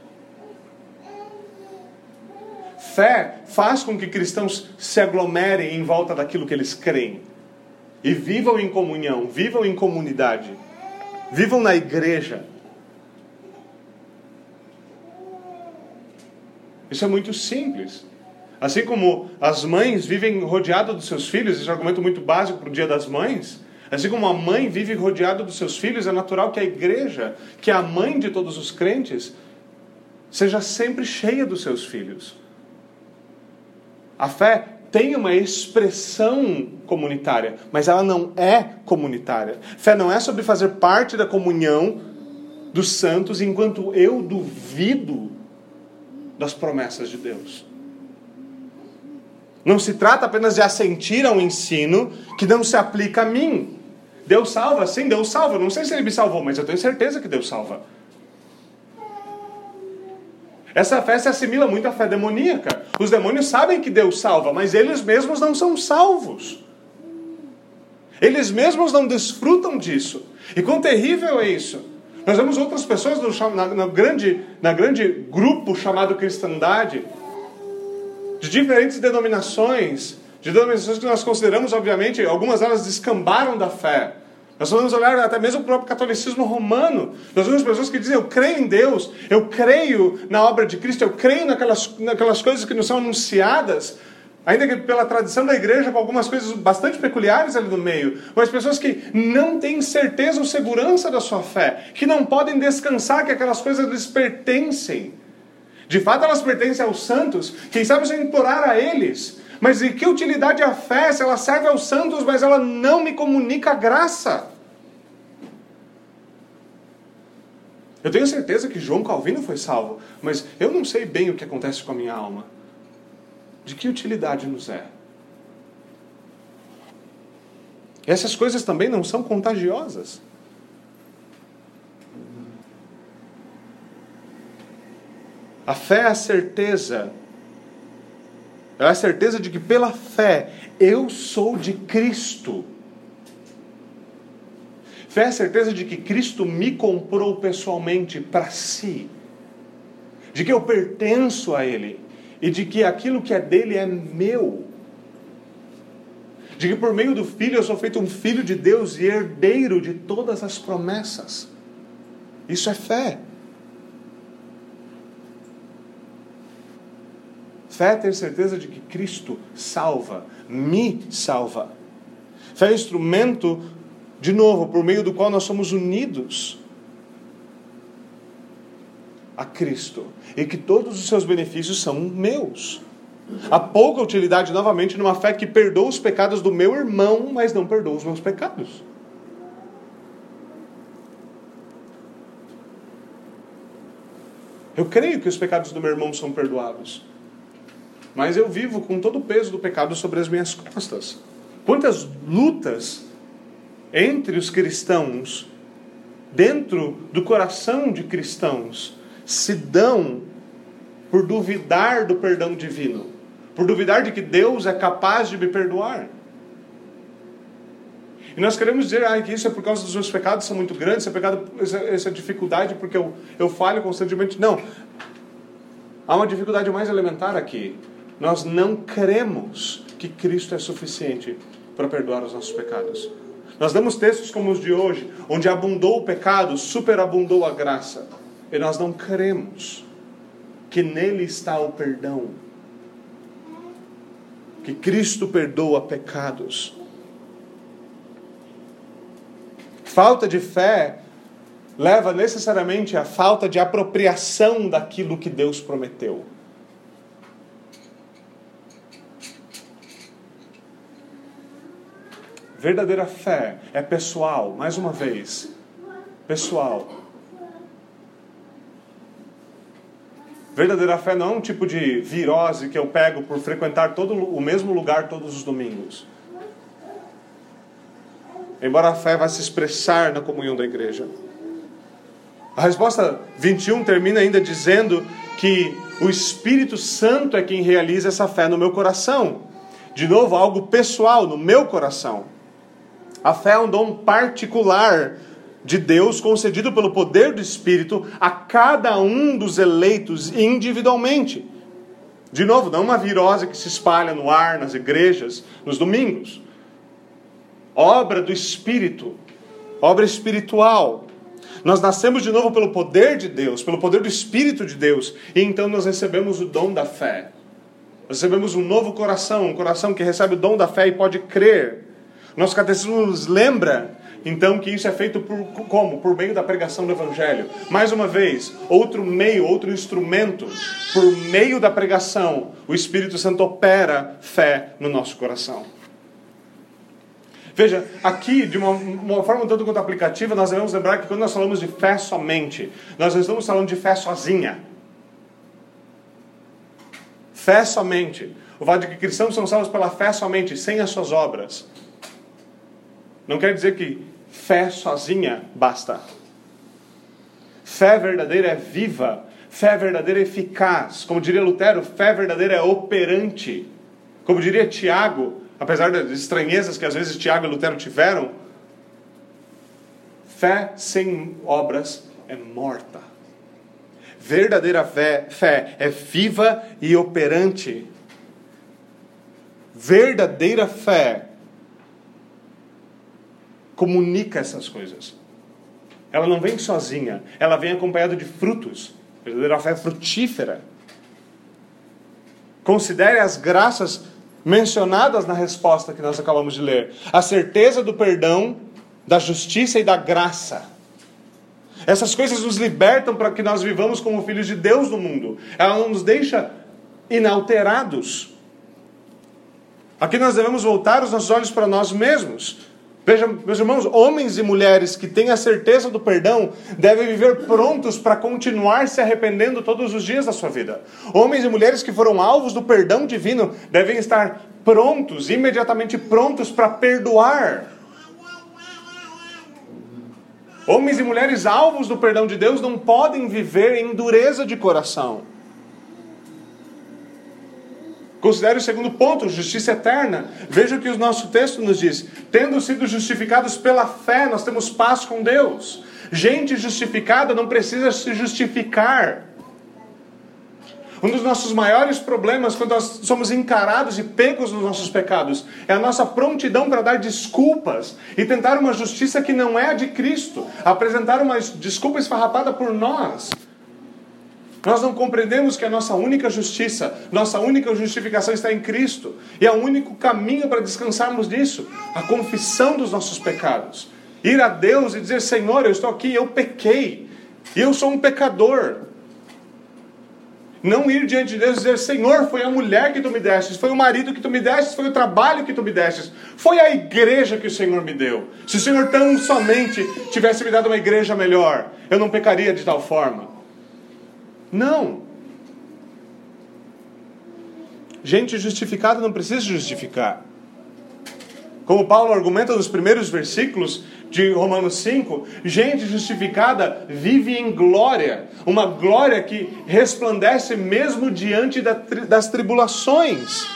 Fé faz com que cristãos se aglomerem em volta daquilo que eles creem. E vivam em comunhão, vivam em comunidade, vivam na igreja. Isso é muito simples. Assim como as mães vivem rodeadas dos seus filhos, esse é um argumento muito básico para o Dia das Mães. Assim como a mãe vive rodeada dos seus filhos, é natural que a igreja, que é a mãe de todos os crentes, seja sempre cheia dos seus filhos. A fé tem uma expressão comunitária, mas ela não é comunitária. Fé não é sobre fazer parte da comunhão dos santos enquanto eu duvido das promessas de Deus. Não se trata apenas de assentir a um ensino que não se aplica a mim. Deus salva? Sim, Deus salva. Não sei se ele me salvou, mas eu tenho certeza que Deus salva. Essa fé se assimila muito à fé demoníaca. Os demônios sabem que Deus salva, mas eles mesmos não são salvos. Eles mesmos não desfrutam disso. E quão terrível é isso? Nós vemos outras pessoas no, na, grande, na grande grupo chamado cristandade, de diferentes denominações, de denominações que nós consideramos, obviamente, algumas delas descambaram da fé. Nós vamos olhar até mesmo o próprio catolicismo romano. Nós vemos pessoas que dizem: Eu creio em Deus, eu creio na obra de Cristo, eu creio naquelas, naquelas coisas que nos são anunciadas, ainda que pela tradição da igreja, com algumas coisas bastante peculiares ali no meio. Mas pessoas que não têm certeza ou segurança da sua fé, que não podem descansar que aquelas coisas lhes pertencem. De fato, elas pertencem aos santos. Quem sabe se implorar a eles. Mas de que utilidade a fé se ela serve aos santos, mas ela não me comunica graça? Eu tenho certeza que João Calvino foi salvo, mas eu não sei bem o que acontece com a minha alma. De que utilidade nos é? Essas coisas também não são contagiosas. A fé é a certeza, é a certeza de que pela fé eu sou de Cristo. Fé é a certeza de que Cristo me comprou pessoalmente para si, de que eu pertenço a Ele e de que aquilo que é dele é meu. De que por meio do Filho eu sou feito um filho de Deus e herdeiro de todas as promessas. Isso é fé. Fé é ter certeza de que Cristo salva, me salva. Fé é instrumento de novo, por meio do qual nós somos unidos a Cristo e que todos os seus benefícios são meus. Há pouca utilidade, novamente, numa fé que perdoa os pecados do meu irmão, mas não perdoa os meus pecados. Eu creio que os pecados do meu irmão são perdoados, mas eu vivo com todo o peso do pecado sobre as minhas costas. Quantas lutas entre os cristãos, dentro do coração de cristãos, se dão por duvidar do perdão divino, por duvidar de que Deus é capaz de me perdoar. E nós queremos dizer ah, que isso é por causa dos meus pecados são muito grandes, esse é pecado, essa, essa dificuldade porque eu, eu falho constantemente. Não. Há uma dificuldade mais elementar aqui. Nós não cremos que Cristo é suficiente para perdoar os nossos pecados. Nós damos textos como os de hoje, onde abundou o pecado, superabundou a graça. E nós não cremos que nele está o perdão. Que Cristo perdoa pecados. Falta de fé leva necessariamente à falta de apropriação daquilo que Deus prometeu. Verdadeira fé é pessoal, mais uma vez. Pessoal. Verdadeira fé não é um tipo de virose que eu pego por frequentar todo o mesmo lugar todos os domingos. Embora a fé vá se expressar na comunhão da igreja. A resposta 21 termina ainda dizendo que o Espírito Santo é quem realiza essa fé no meu coração. De novo, algo pessoal no meu coração. A fé é um dom particular de Deus concedido pelo poder do Espírito a cada um dos eleitos individualmente. De novo, não uma virose que se espalha no ar, nas igrejas, nos domingos. Obra do Espírito, obra espiritual. Nós nascemos de novo pelo poder de Deus, pelo poder do Espírito de Deus, e então nós recebemos o dom da fé. Nós recebemos um novo coração, um coração que recebe o dom da fé e pode crer. Nosso catecismo nos lembra então que isso é feito por como? Por meio da pregação do evangelho. Mais uma vez, outro meio, outro instrumento, por meio da pregação, o Espírito Santo opera fé no nosso coração. Veja, aqui, de uma, uma forma tanto quanto aplicativa, nós devemos lembrar que quando nós falamos de fé somente, nós não estamos falando de fé sozinha. Fé somente. O fato de que cristãos são salvos pela fé somente, sem as suas obras. Não quer dizer que fé sozinha basta. Fé verdadeira é viva, fé verdadeira é eficaz. Como diria Lutero, fé verdadeira é operante. Como diria Tiago, apesar das estranhezas que às vezes Tiago e Lutero tiveram, fé sem obras é morta. Verdadeira fé, fé é viva e operante. Verdadeira fé comunica essas coisas. Ela não vem sozinha, ela vem acompanhada de frutos. Verdadeira fé frutífera. Considere as graças mencionadas na resposta que nós acabamos de ler: a certeza do perdão, da justiça e da graça. Essas coisas nos libertam para que nós vivamos como filhos de Deus no mundo. Ela não nos deixa inalterados. Aqui nós devemos voltar os nossos olhos para nós mesmos. Veja, meus irmãos, homens e mulheres que têm a certeza do perdão devem viver prontos para continuar se arrependendo todos os dias da sua vida. Homens e mulheres que foram alvos do perdão divino devem estar prontos, imediatamente prontos para perdoar. Homens e mulheres alvos do perdão de Deus não podem viver em dureza de coração. Considere o segundo ponto, justiça eterna. Veja o que o nosso texto nos diz. Tendo sido justificados pela fé, nós temos paz com Deus. Gente justificada não precisa se justificar. Um dos nossos maiores problemas quando nós somos encarados e pegos nos nossos pecados é a nossa prontidão para dar desculpas e tentar uma justiça que não é a de Cristo, apresentar uma desculpa esfarrapada por nós. Nós não compreendemos que a nossa única justiça, nossa única justificação está em Cristo. E é o único caminho para descansarmos nisso a confissão dos nossos pecados. Ir a Deus e dizer: Senhor, eu estou aqui, eu pequei, eu sou um pecador. Não ir diante de Deus e dizer: Senhor, foi a mulher que tu me destes, foi o marido que tu me destes, foi o trabalho que tu me destes, foi a igreja que o Senhor me deu. Se o Senhor tão somente tivesse me dado uma igreja melhor, eu não pecaria de tal forma. Não. Gente justificada não precisa justificar. Como Paulo argumenta nos primeiros versículos de Romanos 5, gente justificada vive em glória, uma glória que resplandece mesmo diante das tribulações.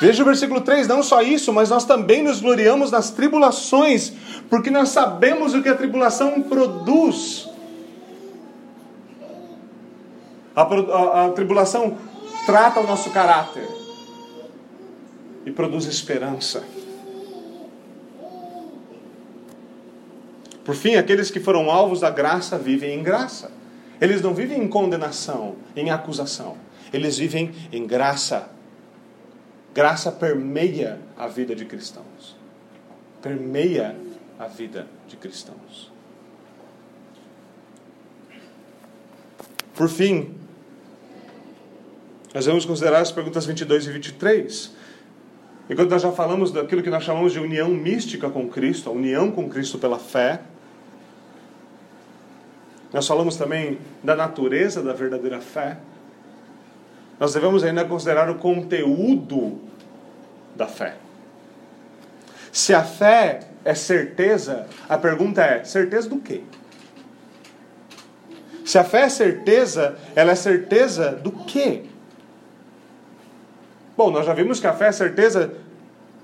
Veja o versículo 3: não só isso, mas nós também nos gloriamos nas tribulações, porque nós sabemos o que a tribulação produz. A, a, a tribulação trata o nosso caráter e produz esperança. Por fim, aqueles que foram alvos da graça vivem em graça. Eles não vivem em condenação, em acusação. Eles vivem em graça. Graça permeia a vida de cristãos. Permeia a vida de cristãos. Por fim, nós vamos considerar as perguntas 22 e 23. Enquanto nós já falamos daquilo que nós chamamos de união mística com Cristo, a união com Cristo pela fé, nós falamos também da natureza da verdadeira fé. nós devemos ainda considerar o conteúdo da fé. Se a fé é certeza, a pergunta é: certeza do quê? Se a fé é certeza, ela é certeza do quê? Bom, nós já vimos que a fé é certeza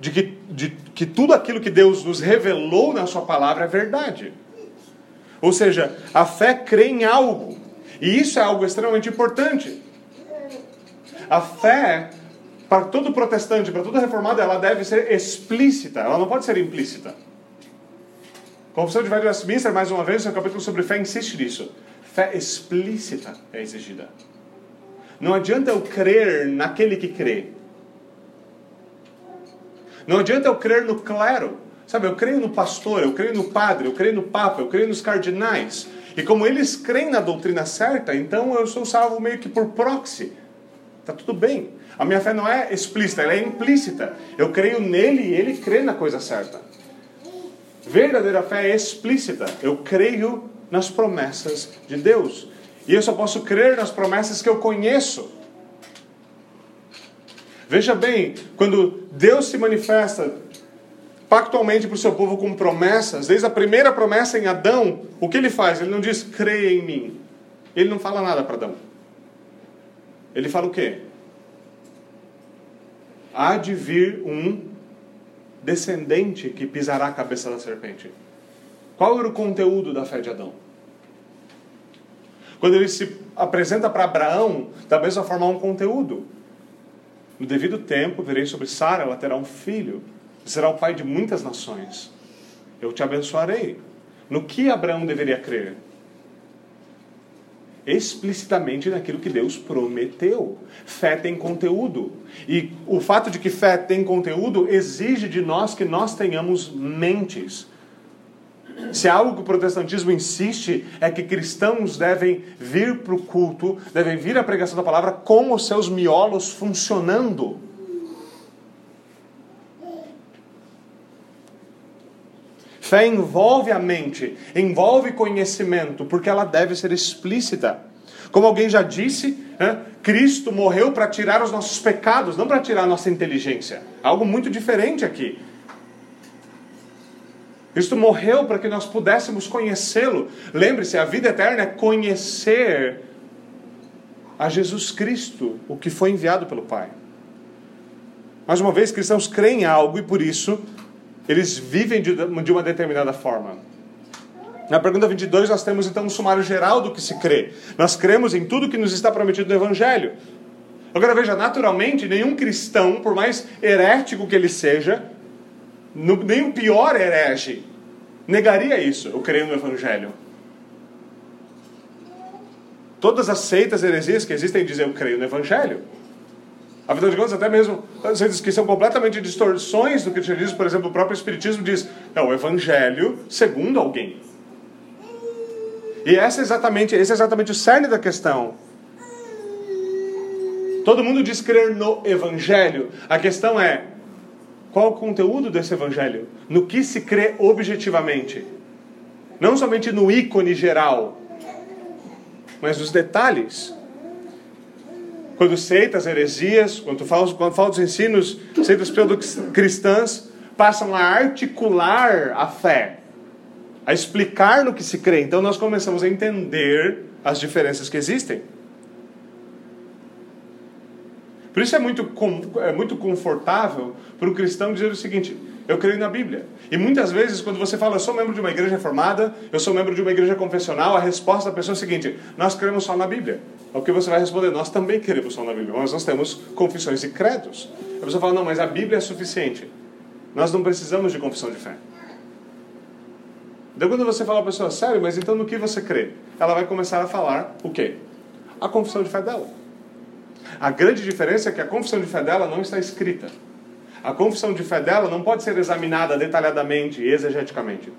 de que, de que tudo aquilo que Deus nos revelou na Sua palavra é verdade. Ou seja, a fé crê em algo. E isso é algo extremamente importante. A fé, para todo protestante, para todo reformado, ela deve ser explícita, ela não pode ser implícita. A Confissão de Westminster, mais uma vez, no capítulo sobre fé, insiste nisso. Fé explícita é exigida. Não adianta eu crer naquele que crê. Não adianta eu crer no clero. Sabe, eu creio no pastor, eu creio no padre, eu creio no papa, eu creio nos cardinais. E como eles creem na doutrina certa, então eu sou salvo meio que por proxy. Tá tudo bem. A minha fé não é explícita, ela é implícita. Eu creio nele e ele crê na coisa certa. Verdadeira fé é explícita. Eu creio nas promessas de Deus. E eu só posso crer nas promessas que eu conheço. Veja bem, quando Deus se manifesta pactualmente para o seu povo com promessas, desde a primeira promessa em Adão, o que ele faz? Ele não diz creia em mim. Ele não fala nada para Adão. Ele fala o quê? Há de vir um descendente que pisará a cabeça da serpente. Qual era o conteúdo da fé de Adão? Quando ele se apresenta para Abraão, da mesma forma há um conteúdo. No devido tempo, verei sobre Sara, ela terá um filho, será o pai de muitas nações. Eu te abençoarei. No que Abraão deveria crer? explicitamente naquilo que Deus prometeu. Fé tem conteúdo. E o fato de que fé tem conteúdo exige de nós que nós tenhamos mentes. Se algo que o protestantismo insiste é que cristãos devem vir para o culto, devem vir à pregação da palavra com os seus miolos funcionando. Fé envolve a mente, envolve conhecimento, porque ela deve ser explícita. Como alguém já disse, né, Cristo morreu para tirar os nossos pecados, não para tirar a nossa inteligência. Algo muito diferente aqui. Cristo morreu para que nós pudéssemos conhecê-lo. Lembre-se, a vida eterna é conhecer a Jesus Cristo, o que foi enviado pelo Pai. Mais uma vez, cristãos creem em algo e por isso eles vivem de, uma determinada forma. Na pergunta 22, nós temos então um sumário geral do que se crê. Nós cremos em tudo que nos está prometido no Evangelho. Agora veja, naturalmente, nenhum cristão, por mais herético que ele seja, nem o pior herege, negaria isso, eu creio no Evangelho. Todas as seitas heresias que existem dizem eu creio no Evangelho. Afinal de contas, até mesmo vocês que são completamente distorções do cristianismo, por exemplo, o próprio Espiritismo diz é o Evangelho segundo alguém. E essa é exatamente, esse é exatamente o cerne da questão. Todo mundo diz crer no Evangelho. A questão é qual o conteúdo desse Evangelho? No que se crê objetivamente? Não somente no ícone geral, mas nos detalhes quando seitas, heresias, quando fala, quando fala dos ensinos, seitas cristãs, passam a articular a fé, a explicar no que se crê. Então nós começamos a entender as diferenças que existem. Por isso é muito, é muito confortável para o cristão dizer o seguinte: eu creio na Bíblia. E muitas vezes, quando você fala, eu sou membro de uma igreja reformada, eu sou membro de uma igreja confessional, a resposta da pessoa é a seguinte: nós cremos só na Bíblia. O que você vai responder? Nós também queremos só na Bíblia, mas nós temos confissões e credos. A pessoa fala, não, mas a Bíblia é suficiente. Nós não precisamos de confissão de fé. Então, quando você fala a pessoa, sério, mas então no que você crê? Ela vai começar a falar o quê? A confissão de fé dela. A grande diferença é que a confissão de fé dela não está escrita. A confissão de fé dela não pode ser examinada detalhadamente e exegeticamente.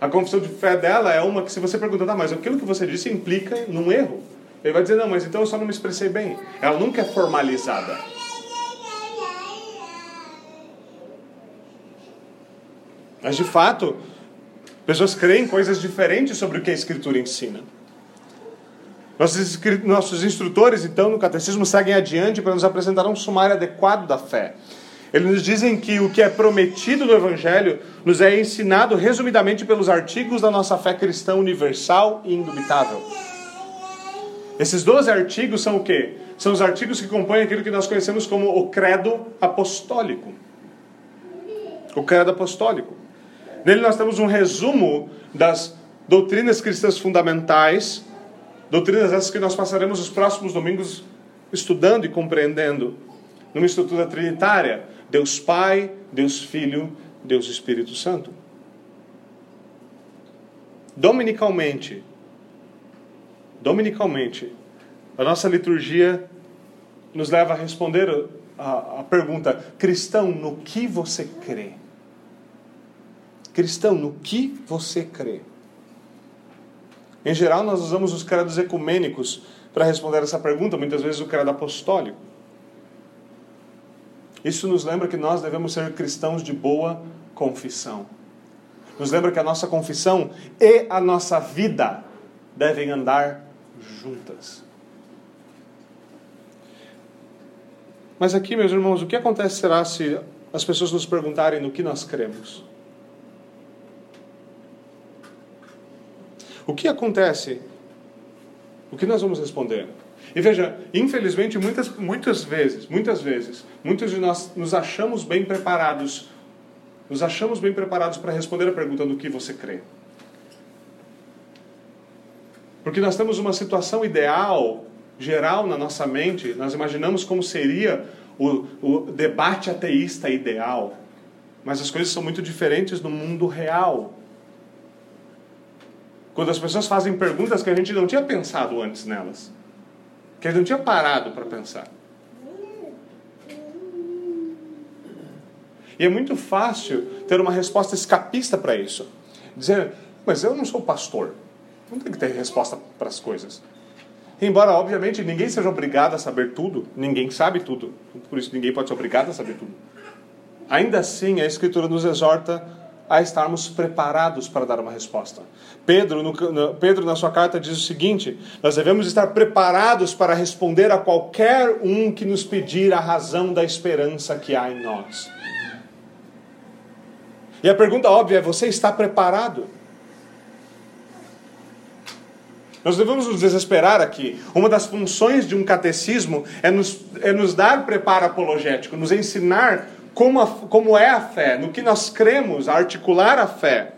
A confissão de fé dela é uma que, se você perguntar, tá, mas aquilo que você disse implica num erro. Ele vai dizer, não, mas então eu só não me expressei bem. Ela nunca é formalizada. Mas, de fato, pessoas creem coisas diferentes sobre o que a Escritura ensina. Nossos, nossos instrutores, então, no catecismo, seguem adiante para nos apresentar um sumário adequado da fé. Eles nos dizem que o que é prometido no Evangelho nos é ensinado resumidamente pelos artigos da nossa fé cristã universal e indubitável. Esses 12 artigos são o quê? São os artigos que compõem aquilo que nós conhecemos como o credo apostólico. O credo apostólico. Nele nós temos um resumo das doutrinas cristãs fundamentais Doutrinas essas que nós passaremos os próximos domingos estudando e compreendendo numa estrutura trinitária: Deus Pai, Deus Filho, Deus Espírito Santo. Dominicalmente, dominicalmente, a nossa liturgia nos leva a responder a, a pergunta: cristão, no que você crê? Cristão, no que você crê? Em geral, nós usamos os credos ecumênicos para responder essa pergunta, muitas vezes o credo apostólico. Isso nos lembra que nós devemos ser cristãos de boa confissão. Nos lembra que a nossa confissão e a nossa vida devem andar juntas. Mas aqui, meus irmãos, o que acontecerá se as pessoas nos perguntarem no que nós cremos? O que acontece? O que nós vamos responder? E veja, infelizmente, muitas, muitas vezes, muitas vezes, muitos de nós nos achamos bem preparados, nos achamos bem preparados para responder a pergunta no que você crê. Porque nós temos uma situação ideal, geral na nossa mente, nós imaginamos como seria o, o debate ateísta ideal. Mas as coisas são muito diferentes no mundo real. Quando as pessoas fazem perguntas que a gente não tinha pensado antes nelas. Que a gente não tinha parado para pensar. E é muito fácil ter uma resposta escapista para isso. Dizer, mas eu não sou pastor. Não tem que ter resposta para as coisas. Embora, obviamente, ninguém seja obrigado a saber tudo, ninguém sabe tudo. Por isso, ninguém pode ser obrigado a saber tudo. Ainda assim, a Escritura nos exorta a estarmos preparados para dar uma resposta. Pedro, no, no, Pedro, na sua carta, diz o seguinte: nós devemos estar preparados para responder a qualquer um que nos pedir a razão da esperança que há em nós. E a pergunta óbvia é: você está preparado? Nós devemos nos desesperar aqui. Uma das funções de um catecismo é nos, é nos dar preparo apologético, nos ensinar como, a, como é a fé, no que nós cremos, articular a fé.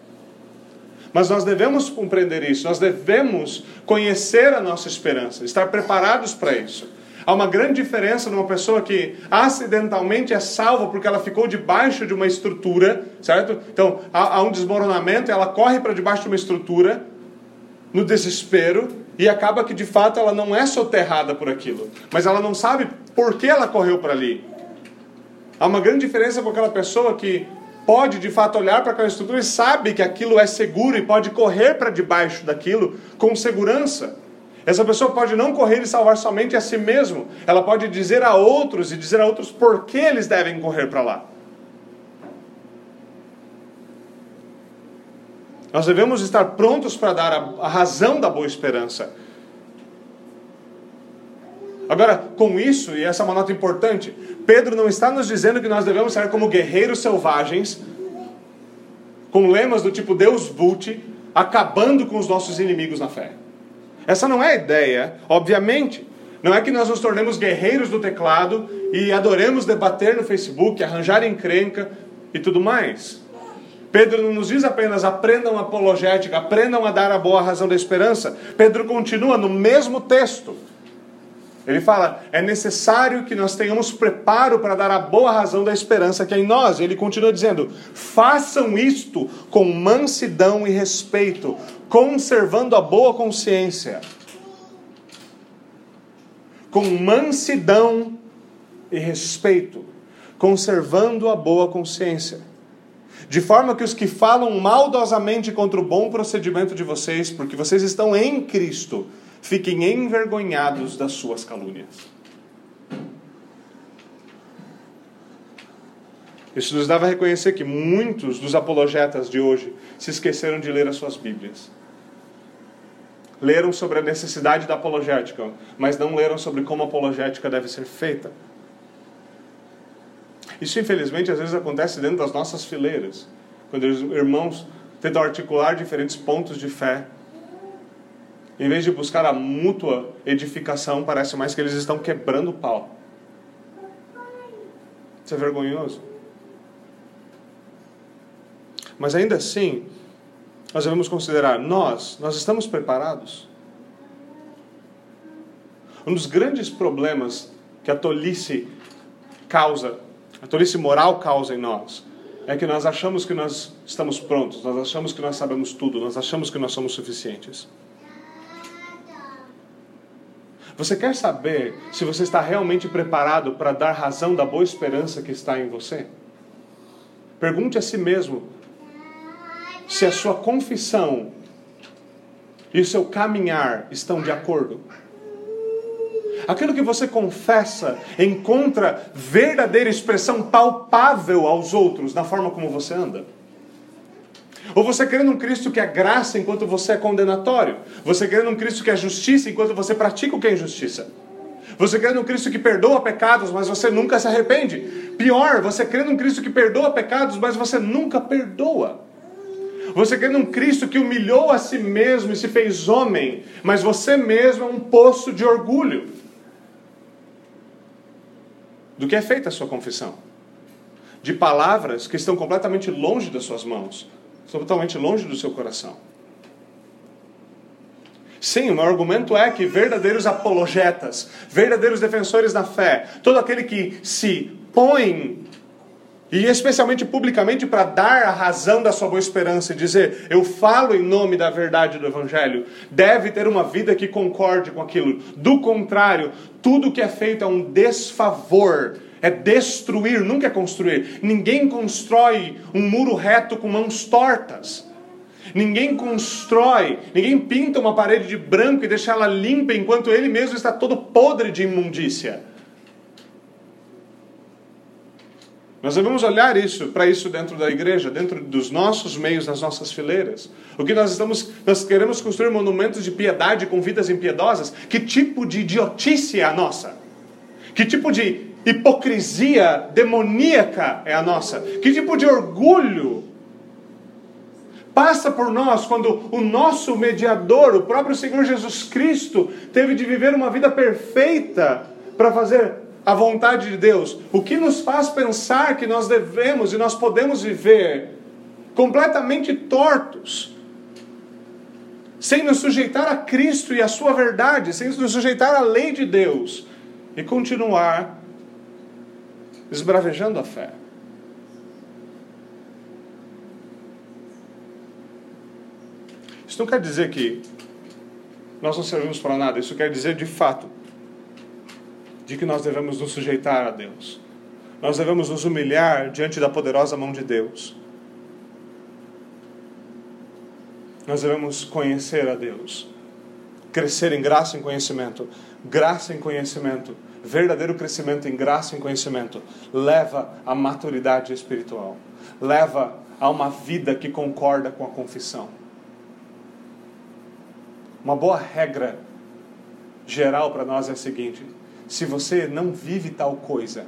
Mas nós devemos compreender isso, nós devemos conhecer a nossa esperança, estar preparados para isso. Há uma grande diferença numa pessoa que acidentalmente é salva porque ela ficou debaixo de uma estrutura, certo? Então há, há um desmoronamento, ela corre para debaixo de uma estrutura, no desespero, e acaba que de fato ela não é soterrada por aquilo, mas ela não sabe por que ela correu para ali. Há uma grande diferença com aquela pessoa que pode de fato olhar para aquela estrutura e sabe que aquilo é seguro e pode correr para debaixo daquilo com segurança. Essa pessoa pode não correr e salvar somente a si mesmo, ela pode dizer a outros e dizer a outros por que eles devem correr para lá. Nós devemos estar prontos para dar a, a razão da boa esperança. Agora, com isso, e essa é uma nota importante, Pedro não está nos dizendo que nós devemos ser como guerreiros selvagens, com lemas do tipo Deus Vult, acabando com os nossos inimigos na fé. Essa não é a ideia, obviamente. Não é que nós nos tornemos guerreiros do teclado e adoremos debater no Facebook, arranjar encrenca e tudo mais. Pedro não nos diz apenas aprendam apologética, aprendam a dar a boa razão da esperança. Pedro continua no mesmo texto ele fala: é necessário que nós tenhamos preparo para dar a boa razão da esperança que é em nós. Ele continua dizendo: façam isto com mansidão e respeito, conservando a boa consciência. Com mansidão e respeito, conservando a boa consciência. De forma que os que falam maldosamente contra o bom procedimento de vocês, porque vocês estão em Cristo, fiquem envergonhados das suas calúnias. Isso nos dava a reconhecer que muitos dos apologetas de hoje se esqueceram de ler as suas Bíblias. leram sobre a necessidade da apologética, mas não leram sobre como a apologética deve ser feita. Isso, infelizmente, às vezes acontece dentro das nossas fileiras, quando os irmãos tentam articular diferentes pontos de fé. Em vez de buscar a mútua edificação, parece mais que eles estão quebrando o pau. Isso é vergonhoso. Mas ainda assim, nós devemos considerar, nós, nós estamos preparados? Um dos grandes problemas que a tolice causa, a tolice moral causa em nós, é que nós achamos que nós estamos prontos, nós achamos que nós sabemos tudo, nós achamos que nós somos suficientes. Você quer saber se você está realmente preparado para dar razão da boa esperança que está em você? Pergunte a si mesmo se a sua confissão e o seu caminhar estão de acordo. Aquilo que você confessa encontra verdadeira expressão palpável aos outros na forma como você anda. Ou você crê num Cristo que é graça enquanto você é condenatório. Você crê num Cristo que é justiça enquanto você pratica o que é injustiça. Você crê num Cristo que perdoa pecados, mas você nunca se arrepende. Pior, você crê num Cristo que perdoa pecados, mas você nunca perdoa. Você crê num Cristo que humilhou a si mesmo e se fez homem, mas você mesmo é um poço de orgulho. Do que é feita a sua confissão? De palavras que estão completamente longe das suas mãos, totalmente longe do seu coração. Sim, o meu argumento é que verdadeiros apologetas, verdadeiros defensores da fé, todo aquele que se põe, e especialmente publicamente, para dar a razão da sua boa esperança e dizer, eu falo em nome da verdade do Evangelho, deve ter uma vida que concorde com aquilo. Do contrário, tudo que é feito é um desfavor é destruir, nunca é construir. Ninguém constrói um muro reto com mãos tortas. Ninguém constrói, ninguém pinta uma parede de branco e deixa ela limpa enquanto ele mesmo está todo podre de imundícia. Nós devemos olhar isso para isso dentro da igreja, dentro dos nossos meios, das nossas fileiras. O que nós estamos, nós queremos construir monumentos de piedade com vidas impiedosas. Que tipo de idiotice é a nossa? Que tipo de hipocrisia demoníaca é a nossa? Que tipo de orgulho passa por nós quando o nosso mediador, o próprio Senhor Jesus Cristo, teve de viver uma vida perfeita para fazer a vontade de Deus? O que nos faz pensar que nós devemos e nós podemos viver completamente tortos? Sem nos sujeitar a Cristo e a Sua verdade, sem nos sujeitar à lei de Deus e continuar esbravejando a fé. Isso não quer dizer que nós não servimos para nada, isso quer dizer de fato de que nós devemos nos sujeitar a Deus. Nós devemos nos humilhar diante da poderosa mão de Deus. Nós devemos conhecer a Deus, crescer em graça e conhecimento, graça em conhecimento verdadeiro crescimento em graça e em conhecimento leva à maturidade espiritual, leva a uma vida que concorda com a confissão. Uma boa regra geral para nós é a seguinte: se você não vive tal coisa,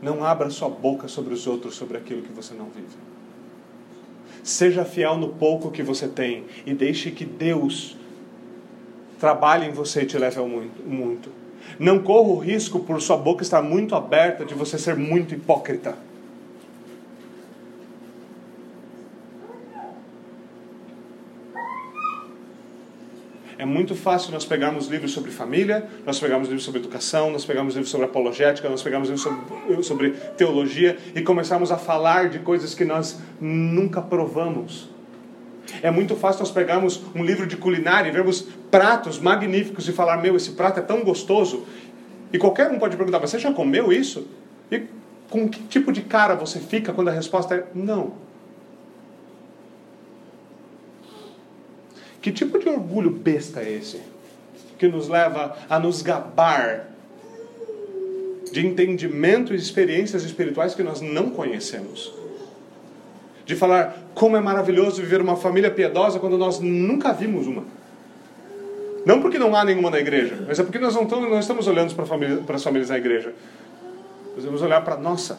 não abra sua boca sobre os outros sobre aquilo que você não vive. Seja fiel no pouco que você tem e deixe que Deus trabalhe em você e te leve ao muito, muito. Não corra o risco, por sua boca estar muito aberta, de você ser muito hipócrita. É muito fácil nós pegarmos livros sobre família, nós pegarmos livros sobre educação, nós pegarmos livros sobre apologética, nós pegarmos livros sobre, sobre teologia e começarmos a falar de coisas que nós nunca provamos. É muito fácil nós pegarmos um livro de culinária e vermos pratos magníficos e falar: Meu, esse prato é tão gostoso. E qualquer um pode perguntar: Você já comeu isso? E com que tipo de cara você fica quando a resposta é não? Que tipo de orgulho besta é esse? Que nos leva a nos gabar de entendimento e experiências espirituais que nós não conhecemos. De falar como é maravilhoso viver uma família piedosa quando nós nunca vimos uma. Não porque não há nenhuma na igreja, mas é porque nós não estamos, estamos olhando para, família, para as famílias na igreja. Nós vamos olhar para a nossa.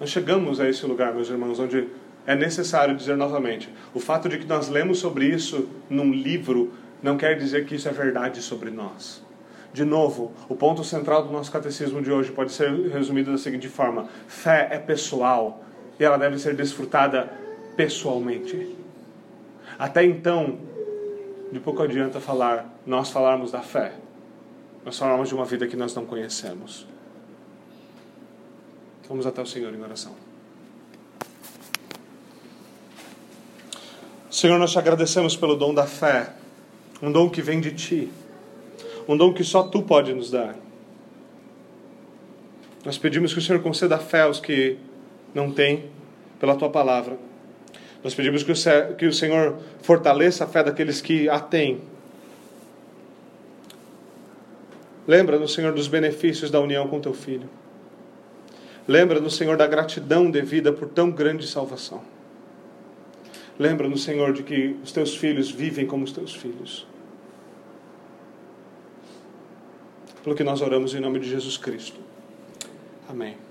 Nós chegamos a esse lugar, meus irmãos, onde é necessário dizer novamente: o fato de que nós lemos sobre isso num livro não quer dizer que isso é verdade sobre nós. De novo, o ponto central do nosso catecismo de hoje pode ser resumido da seguinte forma: fé é pessoal e ela deve ser desfrutada pessoalmente. Até então, de pouco adianta falar, nós falarmos da fé. Nós falamos de uma vida que nós não conhecemos. Vamos até o Senhor em oração. Senhor, nós te agradecemos pelo dom da fé, um dom que vem de ti, um dom que só tu pode nos dar. Nós pedimos que o Senhor conceda fé aos que não têm, pela tua palavra. Nós pedimos que o, Senhor fortaleça a fé daqueles que a têm. Lembra-nos, Senhor, dos benefícios da união com teu filho. Lembra-nos, Senhor, da gratidão devida por tão grande salvação. Lembra-nos, Senhor, de que os teus filhos vivem como os teus filhos. Pelo que nós oramos em nome de Jesus Cristo. Amém.